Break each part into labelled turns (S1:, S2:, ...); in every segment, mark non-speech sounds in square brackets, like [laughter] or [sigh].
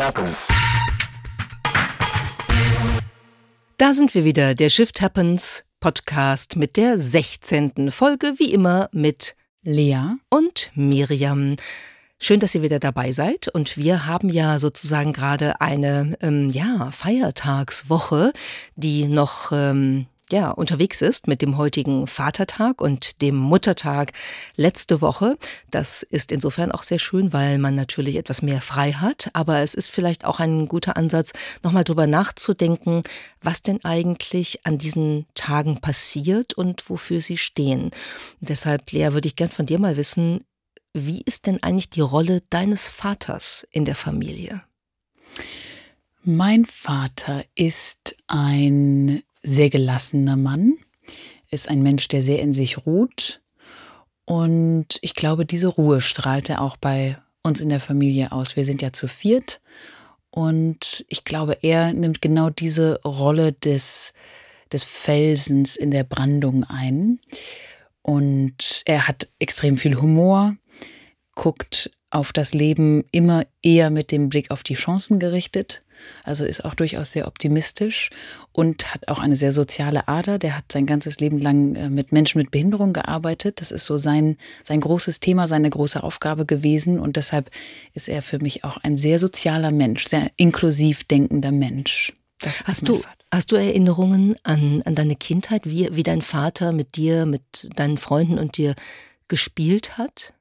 S1: happens.
S2: Da sind wir wieder, der Shift Happens Podcast mit der 16. Folge, wie immer mit
S3: Lea
S2: und Miriam. Schön, dass ihr wieder dabei seid. Und wir haben ja sozusagen gerade eine ähm, ja, Feiertagswoche, die noch ähm, ja, unterwegs ist mit dem heutigen Vatertag und dem Muttertag letzte Woche. Das ist insofern auch sehr schön, weil man natürlich etwas mehr frei hat. Aber es ist vielleicht auch ein guter Ansatz, nochmal drüber nachzudenken, was denn eigentlich an diesen Tagen passiert und wofür sie stehen. Deshalb, Lea, würde ich gern von dir mal wissen, wie ist denn eigentlich die Rolle deines Vaters in der Familie?
S3: Mein Vater ist ein sehr gelassener Mann, ist ein Mensch, der sehr in sich ruht. Und ich glaube, diese Ruhe strahlt er auch bei uns in der Familie aus. Wir sind ja zu viert. Und ich glaube, er nimmt genau diese Rolle des, des Felsens in der Brandung ein. Und er hat extrem viel Humor, guckt auf das Leben immer eher mit dem Blick auf die Chancen gerichtet also ist auch durchaus sehr optimistisch und hat auch eine sehr soziale Ader. Der hat sein ganzes Leben lang äh, mit Menschen mit Behinderung gearbeitet. Das ist so sein, sein großes Thema, seine große Aufgabe gewesen. Und deshalb ist er für mich auch ein sehr sozialer Mensch, sehr inklusiv denkender Mensch.
S2: Das hast du, hast du Erinnerungen an, an deine Kindheit, wie, wie dein Vater mit dir, mit deinen Freunden und dir gespielt hat?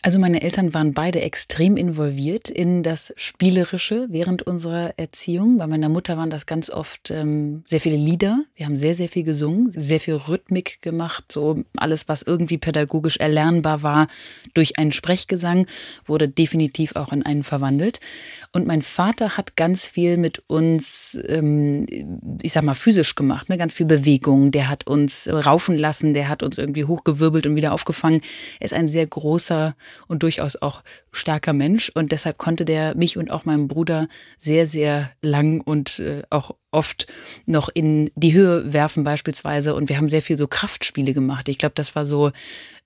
S3: Also meine Eltern waren beide extrem involviert in das Spielerische während unserer Erziehung. Bei meiner Mutter waren das ganz oft ähm, sehr viele Lieder. Wir haben sehr, sehr viel gesungen, sehr viel Rhythmik gemacht. So alles, was irgendwie pädagogisch erlernbar war durch einen Sprechgesang, wurde definitiv auch in einen verwandelt. Und mein Vater hat ganz viel mit uns, ähm, ich sag mal, physisch gemacht, ne? ganz viel Bewegung. Der hat uns raufen lassen, der hat uns irgendwie hochgewirbelt und wieder aufgefangen. Er ist ein sehr großer und durchaus auch starker Mensch und deshalb konnte der mich und auch meinem Bruder sehr, sehr lang und äh, auch oft noch in die Höhe werfen beispielsweise und wir haben sehr viel so Kraftspiele gemacht. Ich glaube, das war so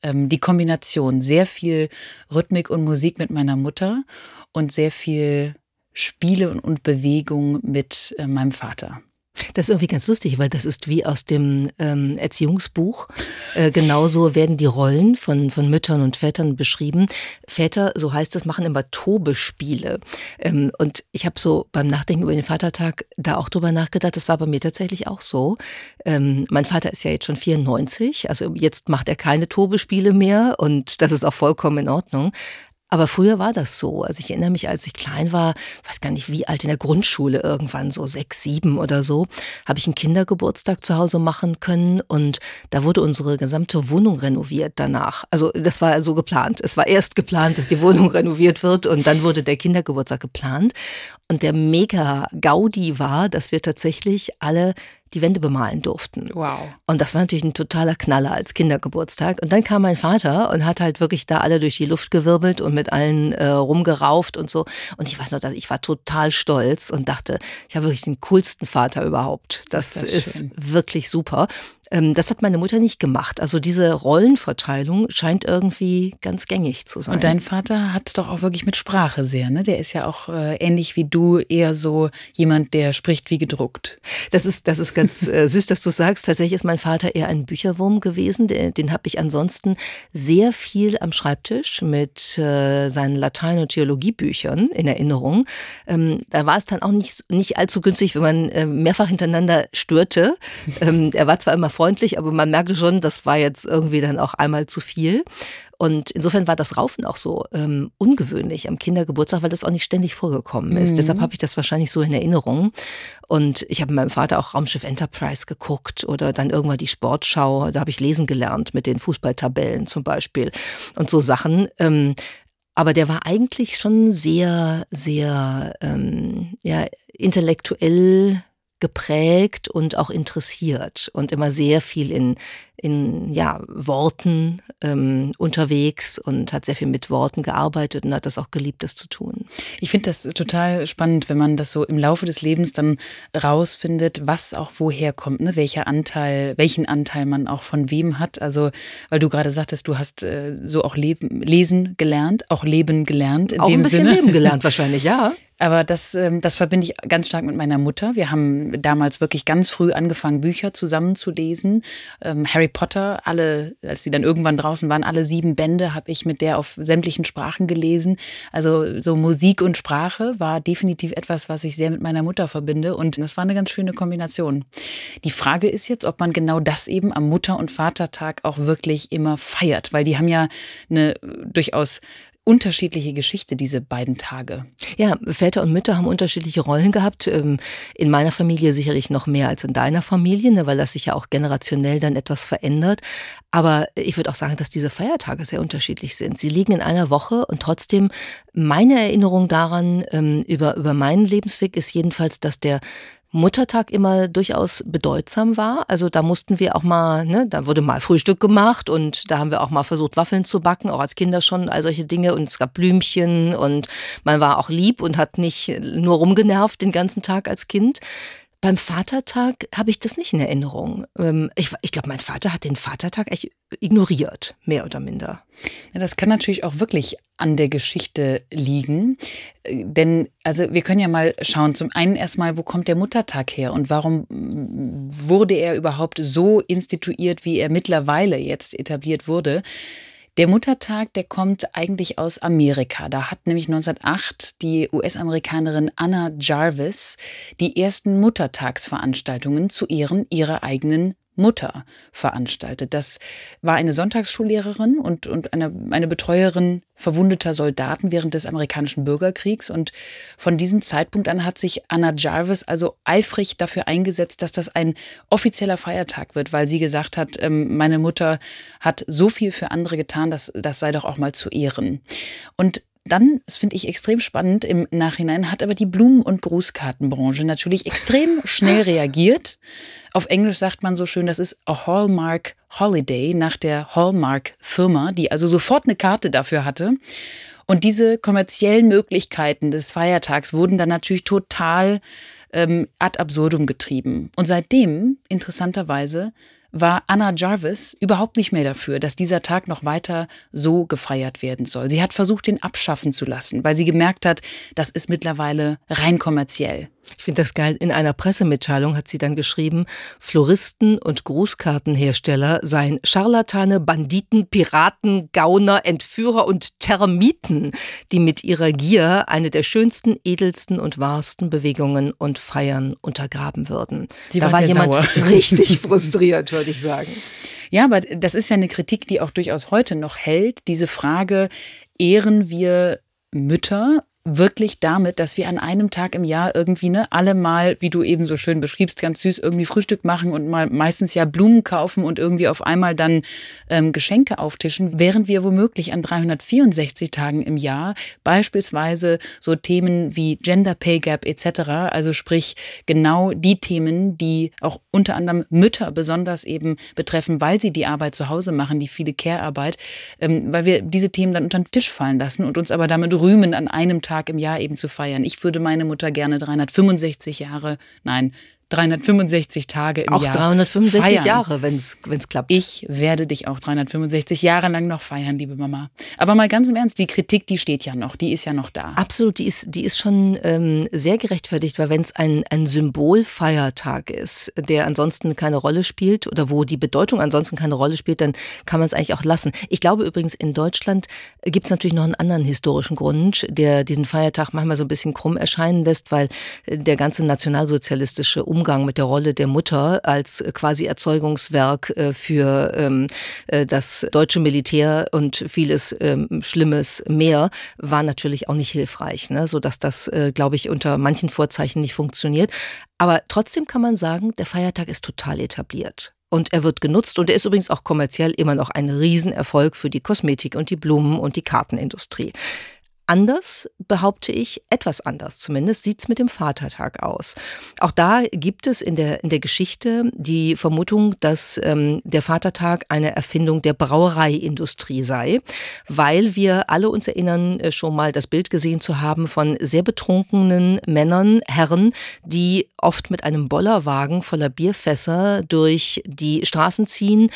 S3: ähm, die Kombination. Sehr viel Rhythmik und Musik mit meiner Mutter und sehr viel Spiele und, und Bewegung mit äh, meinem Vater.
S2: Das ist irgendwie ganz lustig, weil das ist wie aus dem ähm, Erziehungsbuch. Äh, genauso werden die Rollen von, von Müttern und Vätern beschrieben. Väter, so heißt es, machen immer Tobespiele. Ähm, und ich habe so beim Nachdenken über den Vatertag da auch drüber nachgedacht. Das war bei mir tatsächlich auch so. Ähm, mein Vater ist ja jetzt schon 94, also jetzt macht er keine Tobespiele mehr und das ist auch vollkommen in Ordnung. Aber früher war das so. Also ich erinnere mich, als ich klein war, weiß gar nicht wie alt, in der Grundschule irgendwann, so sechs, sieben oder so, habe ich einen Kindergeburtstag zu Hause machen können und da wurde unsere gesamte Wohnung renoviert danach. Also das war so geplant. Es war erst geplant, dass die Wohnung [laughs] renoviert wird und dann wurde der Kindergeburtstag geplant. Und der mega Gaudi war, dass wir tatsächlich alle die Wände bemalen durften.
S3: Wow.
S2: Und das war natürlich ein totaler Knaller als Kindergeburtstag. Und dann kam mein Vater und hat halt wirklich da alle durch die Luft gewirbelt und mit allen äh, rumgerauft und so. Und ich weiß noch, dass ich war total stolz und dachte, ich habe wirklich den coolsten Vater überhaupt. Das, das ist, ist wirklich super. Ähm, das hat meine Mutter nicht gemacht. Also diese Rollenverteilung scheint irgendwie ganz gängig zu sein.
S3: Und dein Vater hat doch auch wirklich mit Sprache sehr, ne? Der ist ja auch äh, ähnlich wie du eher so jemand, der spricht wie gedruckt.
S2: Das ist, das ist ganz äh, süß, dass du sagst. Tatsächlich ist mein Vater eher ein Bücherwurm gewesen. Den, den habe ich ansonsten sehr viel am Schreibtisch mit äh, seinen Latein- und Theologiebüchern in Erinnerung. Ähm, da war es dann auch nicht, nicht allzu günstig, wenn man äh, mehrfach hintereinander störte. Ähm, er war zwar immer vor freundlich, aber man merkte schon, das war jetzt irgendwie dann auch einmal zu viel. Und insofern war das Raufen auch so ähm, ungewöhnlich am Kindergeburtstag, weil das auch nicht ständig vorgekommen ist. Mhm. Deshalb habe ich das wahrscheinlich so in Erinnerung. Und ich habe mit meinem Vater auch Raumschiff Enterprise geguckt oder dann irgendwann die Sportschau. Da habe ich lesen gelernt mit den Fußballtabellen zum Beispiel und so Sachen. Ähm, aber der war eigentlich schon sehr, sehr ähm, ja, intellektuell geprägt und auch interessiert und immer sehr viel in, in ja, Worten ähm, unterwegs und hat sehr viel mit Worten gearbeitet und hat das auch geliebt, das zu tun.
S3: Ich finde das total spannend, wenn man das so im Laufe des Lebens dann rausfindet, was auch woher kommt, ne? welcher Anteil, welchen Anteil man auch von wem hat. Also, weil du gerade sagtest, du hast äh, so auch leben, lesen gelernt, auch leben gelernt.
S2: In auch dem ein bisschen
S3: Sinne.
S2: leben gelernt [laughs] wahrscheinlich, ja.
S3: Aber das, ähm, das verbinde ich ganz stark mit meiner Mutter. Wir haben damals wirklich ganz früh angefangen, Bücher zusammen zu lesen. Ähm, Harry Potter, alle, als sie dann irgendwann draußen waren, alle sieben Bände habe ich mit der auf sämtlichen Sprachen gelesen. Also so Musik und Sprache war definitiv etwas, was ich sehr mit meiner Mutter verbinde. Und das war eine ganz schöne Kombination. Die Frage ist jetzt, ob man genau das eben am Mutter- und Vatertag auch wirklich immer feiert, weil die haben ja eine durchaus unterschiedliche Geschichte, diese beiden Tage.
S2: Ja, Väter und Mütter haben unterschiedliche Rollen gehabt. Ähm, in meiner Familie sicherlich noch mehr als in deiner Familie, ne, weil das sich ja auch generationell dann etwas verändert. Aber ich würde auch sagen, dass diese Feiertage sehr unterschiedlich sind. Sie liegen in einer Woche und trotzdem meine Erinnerung daran ähm, über, über meinen Lebensweg ist jedenfalls, dass der Muttertag immer durchaus bedeutsam war. Also da mussten wir auch mal, ne, da wurde mal Frühstück gemacht und da haben wir auch mal versucht, Waffeln zu backen, auch als Kinder schon, all solche Dinge. Und es gab Blümchen und man war auch lieb und hat nicht nur rumgenervt den ganzen Tag als Kind. Beim Vatertag habe ich das nicht in Erinnerung. Ähm, ich, ich glaube, mein Vater hat den Vatertag echt ignoriert, mehr oder minder.
S3: Ja, das kann natürlich auch wirklich an der Geschichte liegen. Äh, denn, also wir können ja mal schauen, zum einen erstmal, wo kommt der Muttertag her und warum wurde er überhaupt so instituiert, wie er mittlerweile jetzt etabliert wurde? Der Muttertag, der kommt eigentlich aus Amerika. Da hat nämlich 1908 die US-Amerikanerin Anna Jarvis die ersten Muttertagsveranstaltungen zu Ehren ihrer eigenen Mutter veranstaltet. Das war eine Sonntagsschullehrerin und, und eine, eine Betreuerin verwundeter Soldaten während des amerikanischen Bürgerkriegs. Und von diesem Zeitpunkt an hat sich Anna Jarvis also eifrig dafür eingesetzt, dass das ein offizieller Feiertag wird, weil sie gesagt hat, ähm, meine Mutter hat so viel für andere getan, dass das sei doch auch mal zu ehren. Und dann, das finde ich extrem spannend im Nachhinein, hat aber die Blumen- und Grußkartenbranche natürlich extrem [laughs] schnell reagiert. Auf Englisch sagt man so schön, das ist a Hallmark Holiday nach der Hallmark-Firma, die also sofort eine Karte dafür hatte. Und diese kommerziellen Möglichkeiten des Feiertags wurden dann natürlich total ähm, ad absurdum getrieben. Und seitdem, interessanterweise, war Anna Jarvis überhaupt nicht mehr dafür, dass dieser Tag noch weiter so gefeiert werden soll. Sie hat versucht, den abschaffen zu lassen, weil sie gemerkt hat, das ist mittlerweile rein kommerziell.
S2: Ich finde das geil. In einer Pressemitteilung hat sie dann geschrieben, Floristen und Grußkartenhersteller seien Scharlatane, Banditen, Piraten, Gauner, Entführer und Termiten, die mit ihrer Gier eine der schönsten, edelsten und wahrsten Bewegungen und Feiern untergraben würden.
S3: Sie da war, war jemand sauer. [laughs]
S2: richtig frustriert, würde ich sagen.
S3: Ja, aber das ist ja eine Kritik, die auch durchaus heute noch hält. Diese Frage, ehren wir Mütter wirklich damit, dass wir an einem Tag im Jahr irgendwie ne, alle mal, wie du eben so schön beschriebst, ganz süß irgendwie Frühstück machen und mal meistens ja Blumen kaufen und irgendwie auf einmal dann ähm, Geschenke auftischen, während wir womöglich an 364 Tagen im Jahr beispielsweise so Themen wie Gender Pay Gap etc., also sprich genau die Themen, die auch unter anderem Mütter besonders eben betreffen, weil sie die Arbeit zu Hause machen, die viele Care-Arbeit, ähm, weil wir diese Themen dann unter den Tisch fallen lassen und uns aber damit rühmen an einem Tag Tag im Jahr eben zu feiern. Ich würde meine Mutter gerne 365 Jahre, nein, 365 Tage im
S2: auch
S3: Jahr.
S2: Auch 365 feiern. Jahre, wenn es klappt.
S3: Ich werde dich auch 365 Jahre lang noch feiern, liebe Mama. Aber mal ganz im Ernst, die Kritik, die steht ja noch, die ist ja noch da.
S2: Absolut, die ist, die ist schon ähm, sehr gerechtfertigt, weil wenn es ein, ein Symbolfeiertag ist, der ansonsten keine Rolle spielt oder wo die Bedeutung ansonsten keine Rolle spielt, dann kann man es eigentlich auch lassen. Ich glaube übrigens, in Deutschland gibt es natürlich noch einen anderen historischen Grund, der diesen Feiertag manchmal so ein bisschen krumm erscheinen lässt, weil der ganze nationalsozialistische Umgang Umgang mit der Rolle der Mutter als äh, quasi Erzeugungswerk äh, für ähm, äh, das deutsche Militär und vieles ähm, Schlimmes mehr war natürlich auch nicht hilfreich, ne? sodass das, glaube ich, unter manchen Vorzeichen nicht funktioniert. Aber trotzdem kann man sagen, der Feiertag ist total etabliert. Und er wird genutzt und er ist übrigens auch kommerziell immer noch ein Riesenerfolg für die Kosmetik und die Blumen und die Kartenindustrie. Anders, behaupte ich, etwas anders zumindest, sieht es mit dem Vatertag aus. Auch da gibt es in der, in der Geschichte die Vermutung, dass ähm, der Vatertag eine Erfindung der Brauereiindustrie sei, weil wir alle uns erinnern, äh, schon mal das Bild gesehen zu haben von sehr betrunkenen Männern, Herren, die oft mit einem Bollerwagen voller Bierfässer durch die Straßen ziehen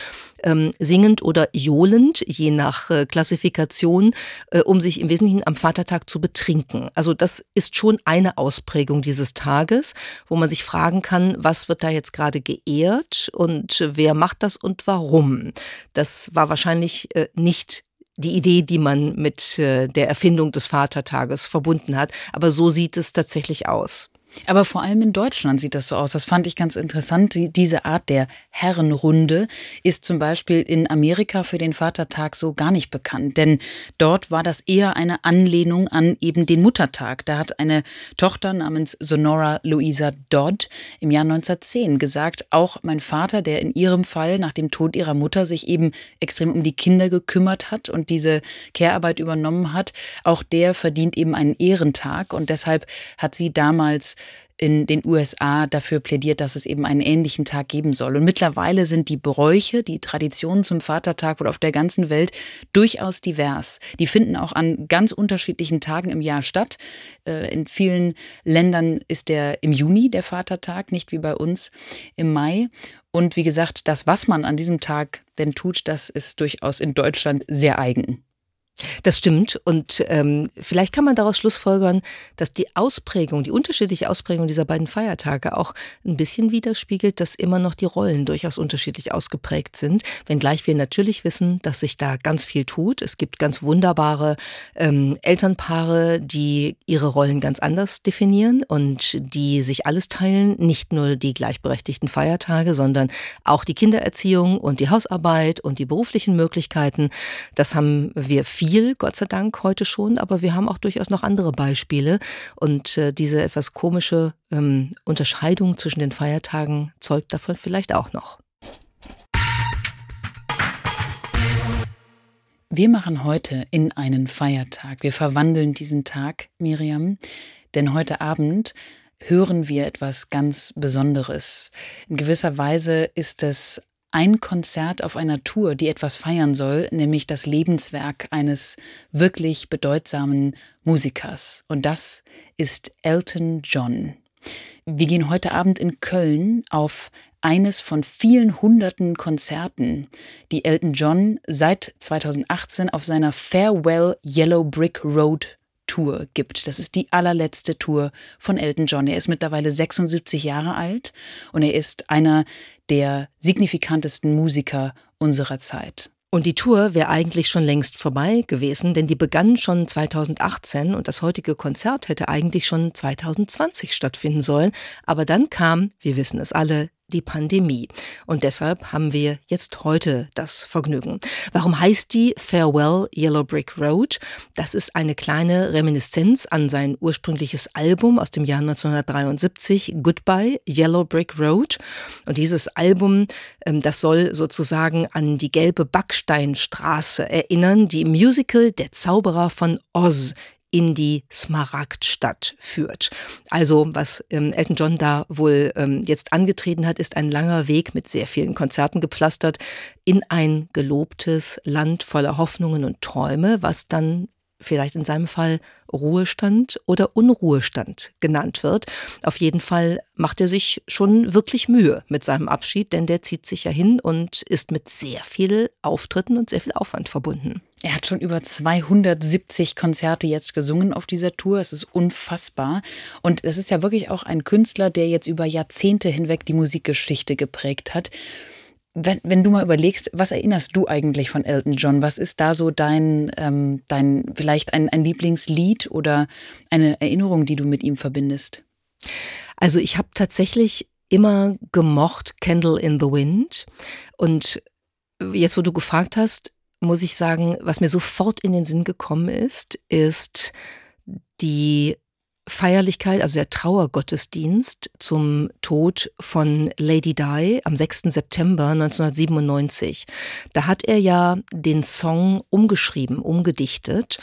S2: ähm, singend oder johlend, je nach äh, Klassifikation, äh, um sich im Wesentlichen am Vatertag zu betrinken. Also das ist schon eine Ausprägung dieses Tages, wo man sich fragen kann, was wird da jetzt gerade geehrt und wer macht das und warum. Das war wahrscheinlich äh, nicht die Idee, die man mit äh, der Erfindung des Vatertages verbunden hat. Aber so sieht es tatsächlich aus.
S3: Aber vor allem in Deutschland sieht das so aus. Das fand ich ganz interessant. Diese Art der Herrenrunde ist zum Beispiel in Amerika für den Vatertag so gar nicht bekannt. Denn dort war das eher eine Anlehnung an eben den Muttertag. Da hat eine Tochter namens Sonora Louisa Dodd im Jahr 1910 gesagt, auch mein Vater, der in ihrem Fall nach dem Tod ihrer Mutter sich eben extrem um die Kinder gekümmert hat und diese Care-Arbeit übernommen hat, auch der verdient eben einen Ehrentag. Und deshalb hat sie damals in den USA dafür plädiert, dass es eben einen ähnlichen Tag geben soll. Und mittlerweile sind die Bräuche, die Traditionen zum Vatertag wohl auf der ganzen Welt durchaus divers. Die finden auch an ganz unterschiedlichen Tagen im Jahr statt. Äh, in vielen Ländern ist der im Juni der Vatertag, nicht wie bei uns im Mai. Und wie gesagt, das, was man an diesem Tag denn tut, das ist durchaus in Deutschland sehr eigen.
S2: Das stimmt. Und ähm, vielleicht kann man daraus schlussfolgern, dass die Ausprägung, die unterschiedliche Ausprägung dieser beiden Feiertage auch ein bisschen widerspiegelt, dass immer noch die Rollen durchaus unterschiedlich ausgeprägt sind. Wenngleich wir natürlich wissen, dass sich da ganz viel tut. Es gibt ganz wunderbare ähm, Elternpaare, die ihre Rollen ganz anders definieren und die sich alles teilen. Nicht nur die gleichberechtigten Feiertage, sondern auch die Kindererziehung und die Hausarbeit und die beruflichen Möglichkeiten. Das haben wir viel viel, Gott sei Dank, heute schon, aber wir haben auch durchaus noch andere Beispiele. Und äh, diese etwas komische ähm, Unterscheidung zwischen den Feiertagen zeugt davon vielleicht auch noch.
S3: Wir machen heute in einen Feiertag. Wir verwandeln diesen Tag, Miriam, denn heute Abend hören wir etwas ganz Besonderes. In gewisser Weise ist es ein Konzert auf einer Tour, die etwas feiern soll, nämlich das Lebenswerk eines wirklich bedeutsamen Musikers. Und das ist Elton John. Wir gehen heute Abend in Köln auf eines von vielen hunderten Konzerten, die Elton John seit 2018 auf seiner Farewell Yellow Brick Road Tour gibt. Das ist die allerletzte Tour von Elton John. Er ist mittlerweile 76 Jahre alt und er ist einer der signifikantesten Musiker unserer Zeit.
S2: Und die Tour wäre eigentlich schon längst vorbei gewesen, denn die begann schon 2018 und das heutige Konzert hätte eigentlich schon 2020 stattfinden sollen. Aber dann kam, wir wissen es alle, die Pandemie. Und deshalb haben wir jetzt heute das Vergnügen. Warum heißt die Farewell Yellow Brick Road? Das ist eine kleine Reminiszenz an sein ursprüngliches Album aus dem Jahr 1973, Goodbye Yellow Brick Road. Und dieses Album, ähm, das soll sozusagen an die gelbe Backsteinstraße erinnern, die im Musical Der Zauberer von Oz in die Smaragdstadt führt. Also was ähm, Elton John da wohl ähm, jetzt angetreten hat, ist ein langer Weg mit sehr vielen Konzerten gepflastert in ein gelobtes Land voller Hoffnungen und Träume, was dann vielleicht in seinem Fall Ruhestand oder Unruhestand genannt wird. Auf jeden Fall macht er sich schon wirklich Mühe mit seinem Abschied, denn der zieht sich ja hin und ist mit sehr viel Auftritten und sehr viel Aufwand verbunden.
S3: Er hat schon über 270 Konzerte jetzt gesungen auf dieser Tour. Es ist unfassbar. Und es ist ja wirklich auch ein Künstler, der jetzt über Jahrzehnte hinweg die Musikgeschichte geprägt hat. Wenn, wenn du mal überlegst, was erinnerst du eigentlich von Elton John? Was ist da so dein, ähm, dein vielleicht ein, ein Lieblingslied oder eine Erinnerung, die du mit ihm verbindest?
S2: Also ich habe tatsächlich immer gemocht Candle in the Wind. Und jetzt, wo du gefragt hast, muss ich sagen, was mir sofort in den Sinn gekommen ist, ist die Feierlichkeit, also der Trauergottesdienst zum Tod von Lady Di am 6. September 1997. Da hat er ja den Song umgeschrieben, umgedichtet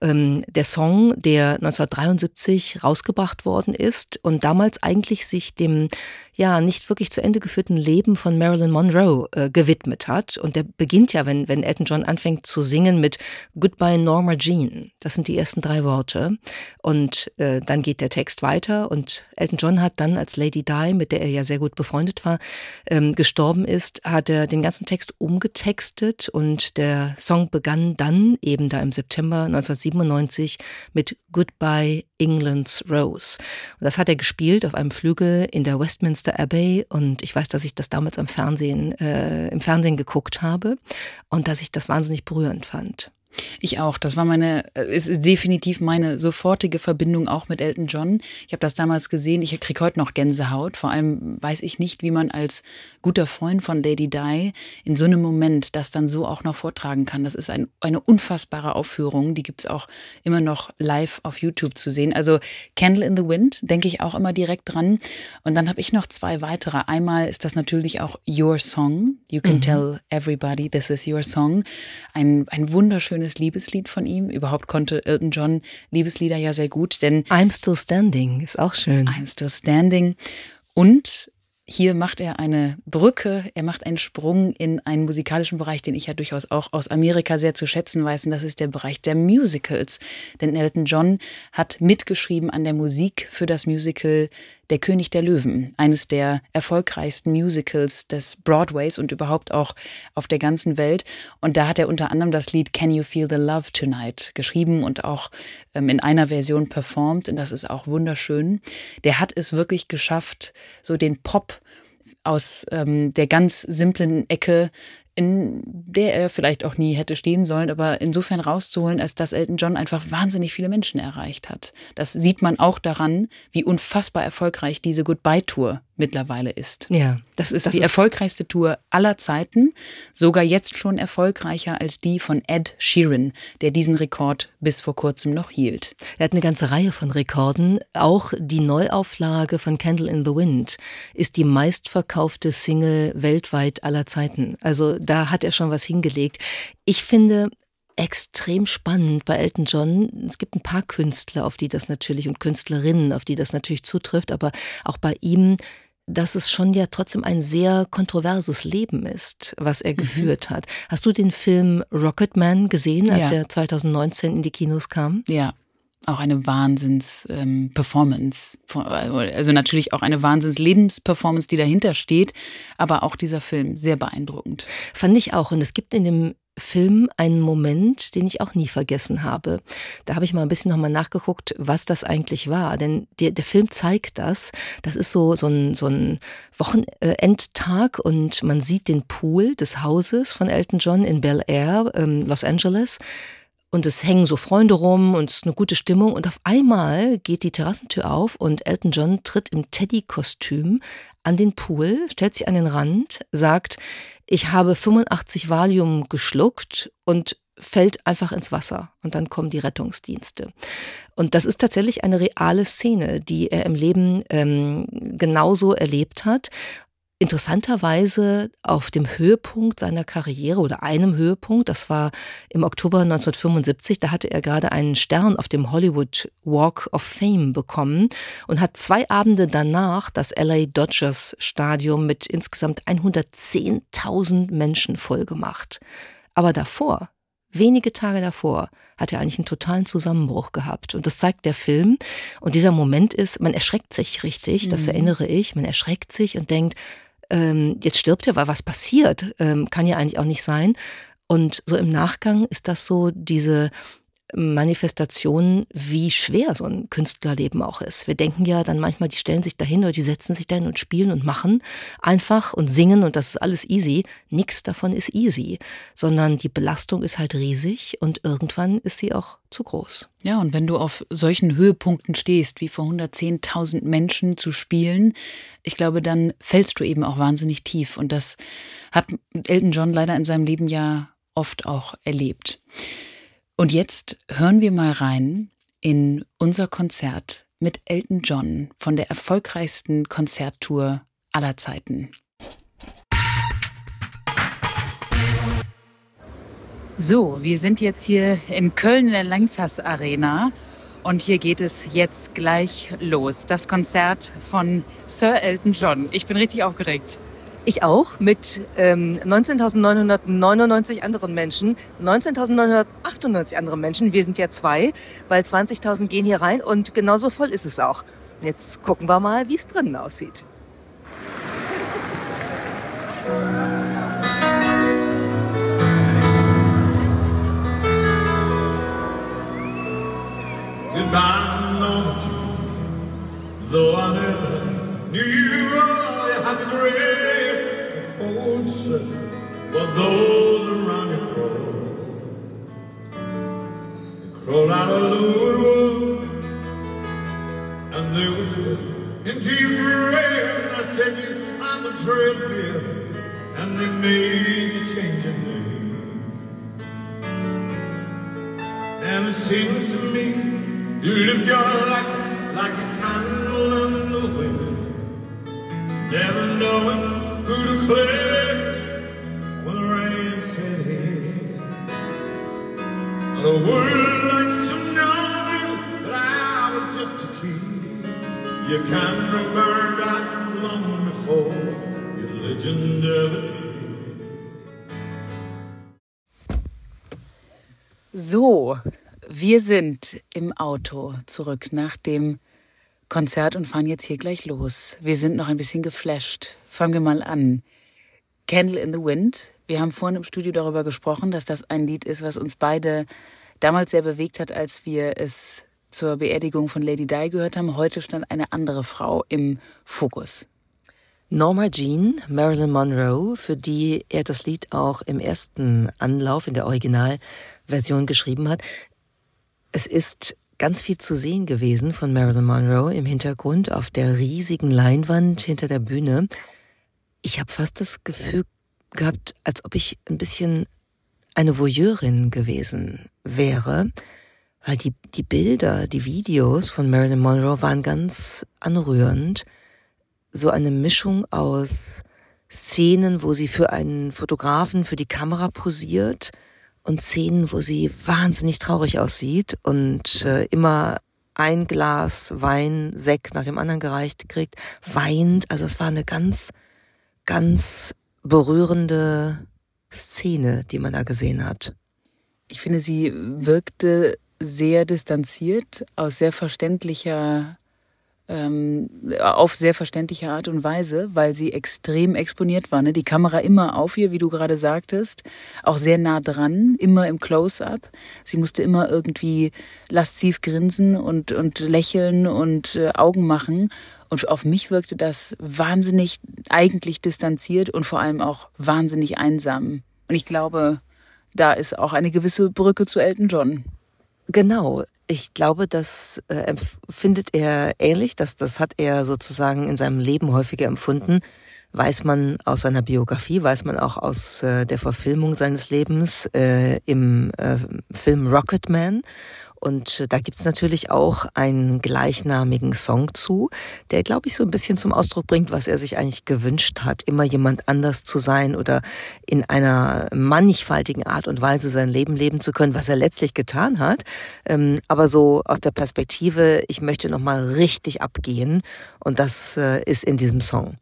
S2: ähm, der Song, der 1973 rausgebracht worden ist und damals eigentlich sich dem ja nicht wirklich zu Ende geführten Leben von Marilyn Monroe äh, gewidmet hat. Und der beginnt ja, wenn, wenn Elton John anfängt zu singen mit Goodbye Norma Jean. Das sind die ersten drei Worte. Und äh, dann geht der Text weiter und Elton John hat dann, als Lady Di, mit der er ja sehr gut befreundet war, ähm, gestorben ist, hat er den ganzen Text umgetextet und der Song begann dann eben da im September 1997 1997 mit Goodbye England's Rose. Und das hat er gespielt auf einem Flügel in der Westminster Abbey und ich weiß, dass ich das damals am Fernsehen, äh, im Fernsehen geguckt habe und dass ich das wahnsinnig berührend fand.
S3: Ich auch. Das war meine, äh, ist definitiv meine sofortige Verbindung auch mit Elton John. Ich habe das damals gesehen. Ich kriege heute noch Gänsehaut. Vor allem weiß ich nicht, wie man als guter Freund von Lady Di in so einem Moment das dann so auch noch vortragen kann. Das ist ein, eine unfassbare Aufführung. Die gibt es auch immer noch live auf YouTube zu sehen. Also Candle in the Wind denke ich auch immer direkt dran. Und dann habe ich noch zwei weitere. Einmal ist das natürlich auch Your Song. You can mhm. tell everybody this is your song. Ein, ein wunderschönes schönes Liebeslied von ihm. Überhaupt konnte Elton John Liebeslieder ja sehr gut, denn
S2: I'm Still Standing ist auch schön.
S3: I'm Still Standing. Und hier macht er eine Brücke, er macht einen Sprung in einen musikalischen Bereich, den ich ja durchaus auch aus Amerika sehr zu schätzen weiß, und das ist der Bereich der Musicals. Denn Elton John hat mitgeschrieben an der Musik für das Musical Der König der Löwen, eines der erfolgreichsten Musicals des Broadways und überhaupt auch auf der ganzen Welt. Und da hat er unter anderem das Lied Can You Feel the Love Tonight geschrieben und auch ähm, in einer Version performt. Und das ist auch wunderschön. Der hat es wirklich geschafft, so den Pop aus ähm, der ganz simplen Ecke in der er vielleicht auch nie hätte stehen sollen, aber insofern rauszuholen, als dass Elton John einfach wahnsinnig viele Menschen erreicht hat. Das sieht man auch daran, wie unfassbar erfolgreich diese Goodbye-Tour mittlerweile ist.
S2: Ja,
S3: das ist das die ist erfolgreichste Tour aller Zeiten, sogar jetzt schon erfolgreicher als die von Ed Sheeran, der diesen Rekord bis vor kurzem noch hielt.
S2: Er hat eine ganze Reihe von Rekorden. Auch die Neuauflage von Candle in the Wind ist die meistverkaufte Single weltweit aller Zeiten. Also da hat er schon was hingelegt. Ich finde, extrem spannend bei Elton John. Es gibt ein paar Künstler, auf die das natürlich und Künstlerinnen, auf die das natürlich zutrifft, aber auch bei ihm dass es schon ja trotzdem ein sehr kontroverses Leben ist, was er mhm. geführt hat. Hast du den Film Rocketman gesehen, als ja. er 2019 in die Kinos kam?
S3: Ja, auch eine Wahnsinns-Performance. Ähm, also natürlich auch eine Wahnsinns-Lebensperformance, die dahinter steht, aber auch dieser Film sehr beeindruckend.
S2: Fand ich auch. Und es gibt in dem Film einen Moment, den ich auch nie vergessen habe. Da habe ich mal ein bisschen nochmal nachgeguckt, was das eigentlich war. Denn der, der Film zeigt das. Das ist so, so ein, so ein Wochenendtag und man sieht den Pool des Hauses von Elton John in Bel Air, ähm, Los Angeles. Und es hängen so Freunde rum und es ist eine gute Stimmung. Und auf einmal geht die Terrassentür auf und Elton John tritt im Teddy-Kostüm an den Pool, stellt sich an den Rand, sagt, ich habe 85 Valium geschluckt und fällt einfach ins Wasser und dann kommen die Rettungsdienste. Und das ist tatsächlich eine reale Szene, die er im Leben ähm, genauso erlebt hat interessanterweise auf dem Höhepunkt seiner Karriere oder einem Höhepunkt, das war im Oktober 1975, da hatte er gerade einen Stern auf dem Hollywood Walk of Fame bekommen und hat zwei Abende danach das LA Dodgers Stadion mit insgesamt 110.000 Menschen vollgemacht. Aber davor, wenige Tage davor, hat er eigentlich einen totalen Zusammenbruch gehabt. Und das zeigt der Film. Und dieser Moment ist, man erschreckt sich richtig, das mhm. erinnere ich, man erschreckt sich und denkt, ähm, jetzt stirbt er, weil was passiert, ähm, kann ja eigentlich auch nicht sein. Und so im Nachgang ist das so diese Manifestation, wie schwer so ein Künstlerleben auch ist. Wir denken ja dann manchmal, die stellen sich dahin oder die setzen sich dahin und spielen und machen einfach und singen und das ist alles easy. Nichts davon ist easy, sondern die Belastung ist halt riesig und irgendwann ist sie auch zu groß.
S3: Ja, und wenn du auf solchen Höhepunkten stehst, wie vor 110.000 Menschen zu spielen, ich glaube, dann fällst du eben auch wahnsinnig tief. Und das hat Elton John leider in seinem Leben ja oft auch erlebt. Und jetzt hören wir mal rein in unser Konzert mit Elton John von der erfolgreichsten Konzerttour aller Zeiten. So, wir sind jetzt hier in Köln in der Langsas Arena und hier geht es jetzt gleich los. Das Konzert von Sir Elton John. Ich bin richtig aufgeregt.
S2: Ich auch mit ähm, 19.999 anderen Menschen, 19.998 anderen Menschen. Wir sind ja zwei, weil 20.000 gehen hier rein und genauso voll ist es auch. Jetzt gucken wir mal, wie es drinnen aussieht.
S1: Goodbye, though I never knew all you had to say, but those around you crawl. They crawl out of the woodwork and they whisper into your brain. I said you on the treadmill and they made you change your name. And it seems to me you lift your light like a candle in the wind, never knowing collect when the rain set. But a word like to know you, that I was just a kid. You can remember that long before your legend ever did.
S3: So, wir sind im Auto zurück nach dem Konzert und fahren jetzt hier gleich los. Wir sind noch ein bisschen geflasht. Fangen wir mal an. Candle in the Wind. Wir haben vorhin im Studio darüber gesprochen, dass das ein Lied ist, was uns beide damals sehr bewegt hat, als wir es zur Beerdigung von Lady Di gehört haben. Heute stand eine andere Frau im Fokus.
S2: Norma Jean, Marilyn Monroe, für die er das Lied auch im ersten Anlauf in der Originalversion geschrieben hat. Es ist ganz viel zu sehen gewesen von Marilyn Monroe im Hintergrund auf der riesigen Leinwand hinter der Bühne. Ich habe fast das Gefühl gehabt, als ob ich ein bisschen eine Voyeurin gewesen wäre, weil die, die Bilder, die Videos von Marilyn Monroe waren ganz anrührend so eine Mischung aus Szenen, wo sie für einen Fotografen für die Kamera posiert und Szenen, wo sie wahnsinnig traurig aussieht und äh, immer ein Glas Wein, Sekt nach dem anderen gereicht kriegt, weint. Also es war eine ganz, ganz berührende Szene, die man da gesehen hat.
S3: Ich finde, sie wirkte sehr distanziert, aus sehr verständlicher ähm, auf sehr verständliche Art und Weise, weil sie extrem exponiert war. Ne? Die Kamera immer auf ihr, wie du gerade sagtest, auch sehr nah dran, immer im Close-up. Sie musste immer irgendwie lasziv grinsen und, und lächeln und äh, Augen machen. Und auf mich wirkte das wahnsinnig eigentlich distanziert und vor allem auch wahnsinnig einsam. Und ich glaube, da ist auch eine gewisse Brücke zu Elton John.
S2: Genau. Ich glaube, das äh, empfindet er ähnlich. Das, das hat er sozusagen in seinem Leben häufiger empfunden. Weiß man aus seiner Biografie, weiß man auch aus äh, der Verfilmung seines Lebens äh, im äh, Film Rocketman. Und äh, da gibt's natürlich auch einen gleichnamigen Song zu, der, glaube ich, so ein bisschen zum Ausdruck bringt, was er sich eigentlich gewünscht hat, immer jemand anders zu sein oder in einer mannigfaltigen Art und Weise sein Leben leben zu können, was er letztlich getan hat. Ähm, aber so aus der Perspektive, ich möchte nochmal richtig abgehen. Und das äh, ist in diesem Song.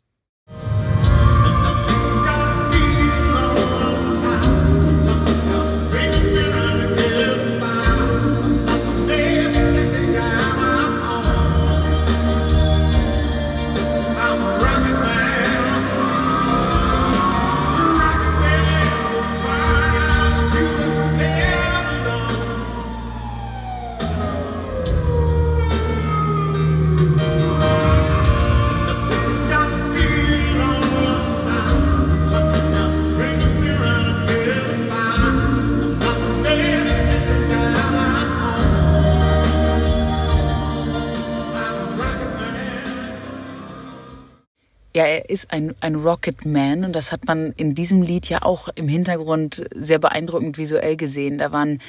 S3: Ja, er ist ein, ein Rocket Man und das hat man in diesem Lied ja auch im Hintergrund sehr beeindruckend visuell gesehen. Da waren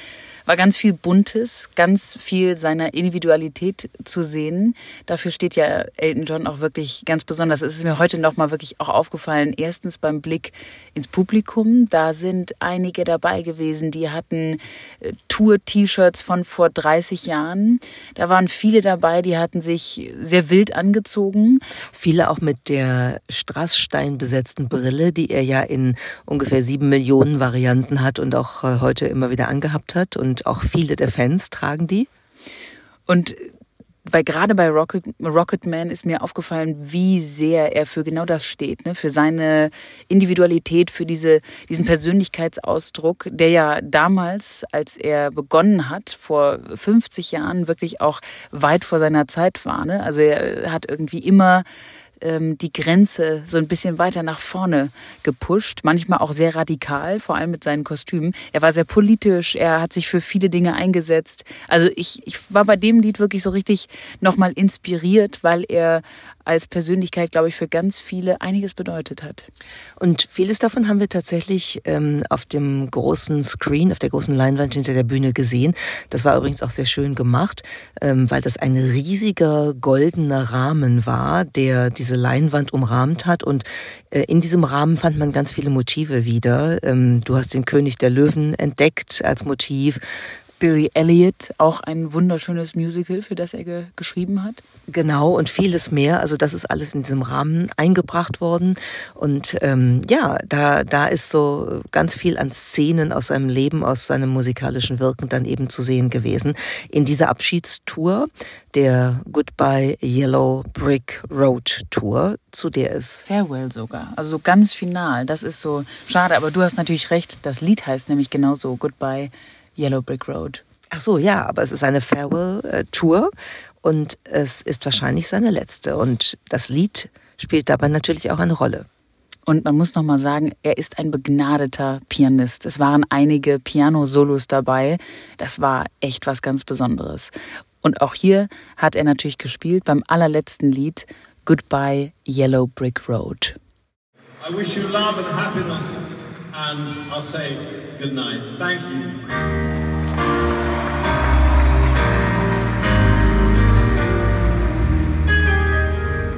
S3: war ganz viel Buntes, ganz viel seiner Individualität zu sehen. Dafür steht ja Elton John auch wirklich ganz besonders. Es ist mir heute nochmal wirklich auch aufgefallen. Erstens beim Blick ins Publikum. Da sind einige dabei gewesen, die hatten äh, Tour-T-Shirts von vor 30 Jahren. Da waren viele dabei, die hatten sich sehr wild angezogen.
S2: Viele auch mit der Strassstein besetzten Brille, die er ja in ungefähr sieben Millionen Varianten hat und auch äh, heute immer wieder angehabt hat. Und und auch viele der Fans tragen die.
S3: Und weil gerade bei Rocket, Rocket Man ist mir aufgefallen, wie sehr er für genau das steht, ne? für seine Individualität, für diese, diesen Persönlichkeitsausdruck, der ja damals, als er begonnen hat, vor 50 Jahren wirklich auch weit vor seiner Zeit war. Ne? Also er hat irgendwie immer ähm, die Grenze so ein bisschen weiter nach vorne gepusht, manchmal auch sehr radikal, vor allem mit seinen Kostümen. Er war sehr politisch, er hat sich für viele Dinge eingesetzt. Also ich, ich war bei dem Lied wirklich so richtig nochmal inspiriert, weil er als Persönlichkeit, glaube ich, für ganz viele einiges bedeutet hat.
S2: Und vieles davon haben wir tatsächlich ähm, auf dem großen Screen, auf der großen Leinwand hinter der Bühne gesehen. Das war übrigens auch sehr schön gemacht, ähm, weil das ein riesiger goldener Rahmen war, der diese Leinwand umrahmt hat. Und äh, in diesem Rahmen fand man ganz viele Motive wieder. Ähm, du hast den König der Löwen entdeckt als Motiv.
S3: Billy Elliot, auch ein wunderschönes Musical, für das er ge geschrieben hat.
S2: Genau, und vieles mehr. Also das ist alles in diesem Rahmen eingebracht worden. Und ähm, ja, da, da ist so ganz viel an Szenen aus seinem Leben, aus seinem musikalischen Wirken dann eben zu sehen gewesen. In dieser Abschiedstour, der Goodbye Yellow Brick Road Tour, zu der ist.
S3: Farewell sogar. Also so ganz final. Das ist so schade, aber du hast natürlich recht. Das Lied heißt nämlich genauso Goodbye Yellow Brick Road.
S2: Ach so, ja, aber es ist eine Farewell-Tour und es ist wahrscheinlich seine letzte. Und das Lied spielt dabei natürlich auch eine Rolle.
S3: Und man muss noch mal sagen, er ist ein begnadeter Pianist. Es waren einige Piano-Solos dabei. Das war echt was ganz Besonderes. Und auch hier hat er natürlich gespielt beim allerletzten Lied Goodbye Yellow Brick Road.
S1: I wish you love and happiness, and I'll say good night. Thank you.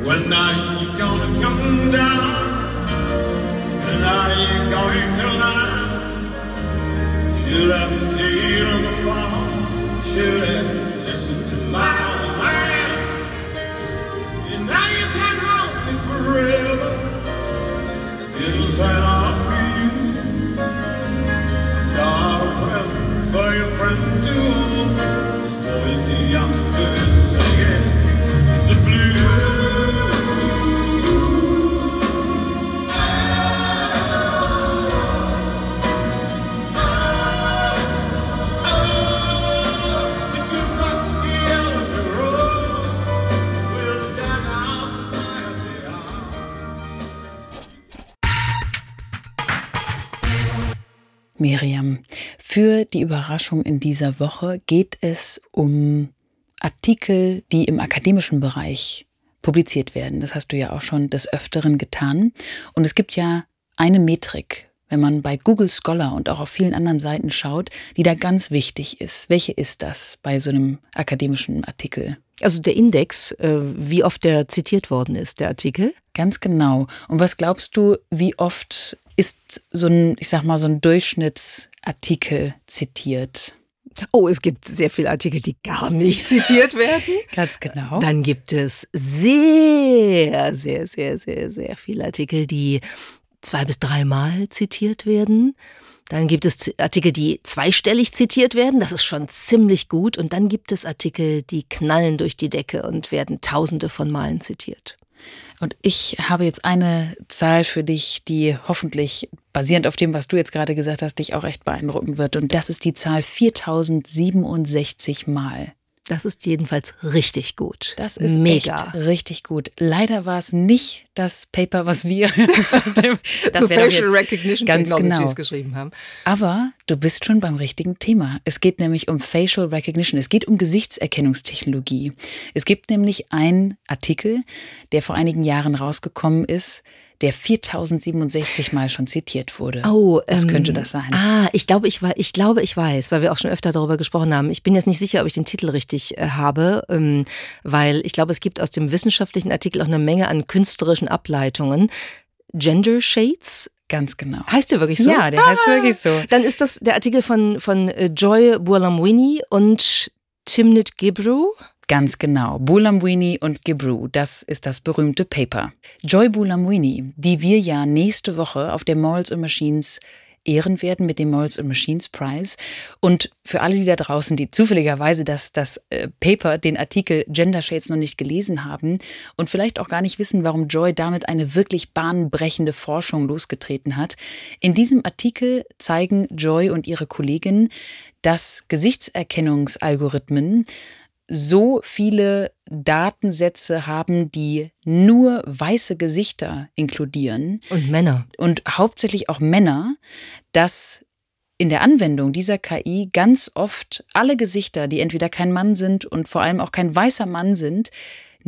S1: When are you gonna come down? When are you going to land? Should I lean on the farm? Should I listen to my man? And now you can't hold me forever. Didn't sign
S3: für die Überraschung in dieser Woche geht es um Artikel, die im akademischen Bereich publiziert werden. Das hast du ja auch schon des Öfteren getan. Und es gibt ja eine Metrik, wenn man bei Google Scholar und auch auf vielen anderen Seiten schaut, die da ganz wichtig ist. Welche ist das bei so einem akademischen Artikel?
S2: Also der Index, äh, wie oft der zitiert worden ist, der Artikel.
S3: Ganz genau. Und was glaubst du, wie oft ist so ein, ich sag mal, so ein Durchschnittsartikel zitiert?
S2: Oh, es gibt sehr viele Artikel, die gar nicht zitiert werden. [laughs]
S3: Ganz genau.
S2: Dann gibt es sehr, sehr, sehr, sehr, sehr viele Artikel, die zwei bis dreimal zitiert werden. Dann gibt es Artikel, die zweistellig zitiert werden. Das ist schon ziemlich gut. Und dann gibt es Artikel, die knallen durch die Decke und werden tausende von Malen zitiert.
S3: Und ich habe jetzt eine Zahl für dich, die hoffentlich basierend auf dem, was du jetzt gerade gesagt hast, dich auch echt beeindrucken wird. Und das ist die Zahl 4067 Mal.
S2: Das ist jedenfalls richtig gut.
S3: Das ist
S2: mega.
S3: richtig gut. Leider war es nicht das Paper, was wir [laughs] [laughs] das
S2: Zu Facial Recognition
S3: ganz
S2: Technologies
S3: genau.
S2: geschrieben haben.
S3: Aber du bist schon beim richtigen Thema. Es geht nämlich um Facial Recognition. Es geht um Gesichtserkennungstechnologie. Es gibt nämlich einen Artikel, der vor einigen Jahren rausgekommen ist, der 4067 Mal schon zitiert wurde.
S2: Oh,
S3: was
S2: ähm,
S3: könnte das sein?
S2: Ah, ich glaube, ich, ich glaube, ich weiß, weil wir auch schon öfter darüber gesprochen haben. Ich bin jetzt nicht sicher, ob ich den Titel richtig äh, habe, ähm, weil ich glaube, es gibt aus dem wissenschaftlichen Artikel auch eine Menge an künstlerischen Ableitungen. Gender Shades.
S3: Ganz genau.
S2: Heißt der wirklich so?
S3: Ja, der heißt wirklich so.
S2: Dann ist das der Artikel von, von äh, Joy Buolamwini und Timnit Gibru.
S3: Ganz genau. Bulamwini und Gibru, das ist das berühmte Paper. Joy Bulamwini, die wir ja nächste Woche auf der Morals and Machines ehren werden mit dem Morals and Machines Prize. Und für alle, die da draußen, die zufälligerweise das, das äh, Paper, den Artikel Gender Shades noch nicht gelesen haben und vielleicht auch gar nicht wissen, warum Joy damit eine wirklich bahnbrechende Forschung losgetreten hat. In diesem Artikel zeigen Joy und ihre Kollegin, dass Gesichtserkennungsalgorithmen so viele Datensätze haben, die nur weiße Gesichter inkludieren.
S2: Und Männer.
S3: Und hauptsächlich auch Männer, dass in der Anwendung dieser KI ganz oft alle Gesichter, die entweder kein Mann sind und vor allem auch kein weißer Mann sind,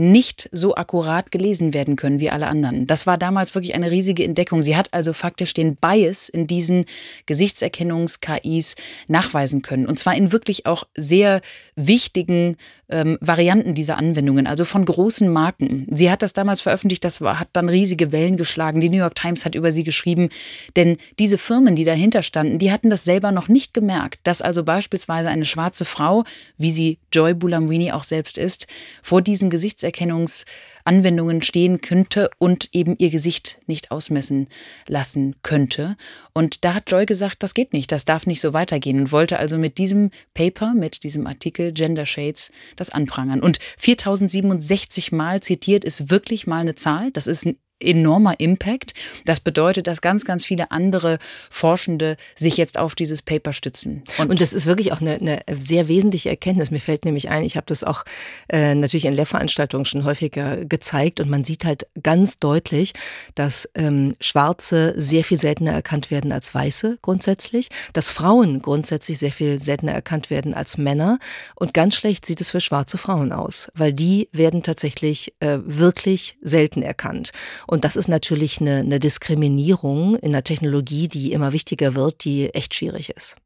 S3: nicht so akkurat gelesen werden können wie alle anderen. Das war damals wirklich eine riesige Entdeckung. Sie hat also faktisch den Bias in diesen Gesichtserkennungs-KIs nachweisen können. Und zwar in wirklich auch sehr wichtigen ähm, Varianten dieser Anwendungen, also von großen Marken. Sie hat das damals veröffentlicht, das war, hat dann riesige Wellen geschlagen. Die New York Times hat über sie geschrieben, denn diese Firmen, die dahinter standen, die hatten das selber noch nicht gemerkt, dass also beispielsweise eine schwarze Frau, wie sie Joy Bulamwini auch selbst ist, vor diesen Gesichtserkennungs- Anwendungen stehen könnte und eben ihr Gesicht nicht ausmessen lassen könnte. Und da hat Joy gesagt, das geht nicht, das darf nicht so weitergehen und wollte also mit diesem Paper, mit diesem Artikel Gender Shades das anprangern. Und 4067 Mal zitiert ist wirklich mal eine Zahl. Das ist enormer Impact. Das bedeutet, dass ganz, ganz viele andere Forschende sich jetzt auf dieses Paper stützen.
S2: Und, und das ist wirklich auch eine, eine, sehr wesentliche Erkenntnis. Mir fällt nämlich ein, ich habe das auch äh, natürlich in Lehrveranstaltungen schon häufiger gezeigt und man sieht halt ganz deutlich, dass ähm, Schwarze sehr viel seltener erkannt werden als Weiße grundsätzlich, dass Frauen grundsätzlich sehr viel seltener erkannt werden als Männer und ganz schlecht sieht es für schwarze Frauen aus, weil die werden tatsächlich äh, wirklich selten erkannt. Und das ist natürlich eine, eine Diskriminierung in der Technologie, die immer wichtiger wird, die echt schwierig ist.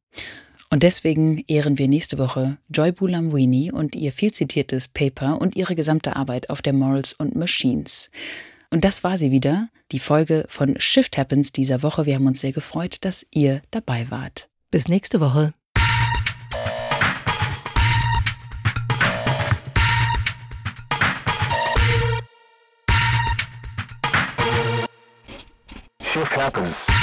S3: Und deswegen ehren wir nächste Woche Joy Bulamwini und ihr viel zitiertes Paper und ihre gesamte Arbeit auf der Morals und Machines. Und das war sie wieder, die Folge von Shift Happens dieser Woche. Wir haben uns sehr gefreut, dass ihr dabei wart.
S2: Bis nächste Woche.
S1: Shift happens.